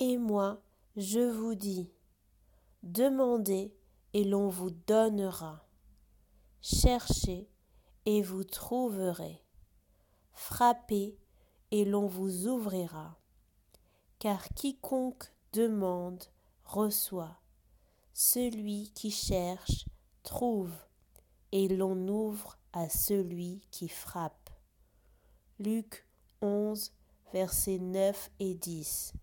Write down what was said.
Et moi, je vous dis, demandez et l'on vous donnera. Cherchez et vous trouverez. Frappez et l'on vous ouvrira. Car quiconque demande reçoit. Celui qui cherche trouve, et l'on ouvre à celui qui frappe. Luc 11, versets 9 et 10.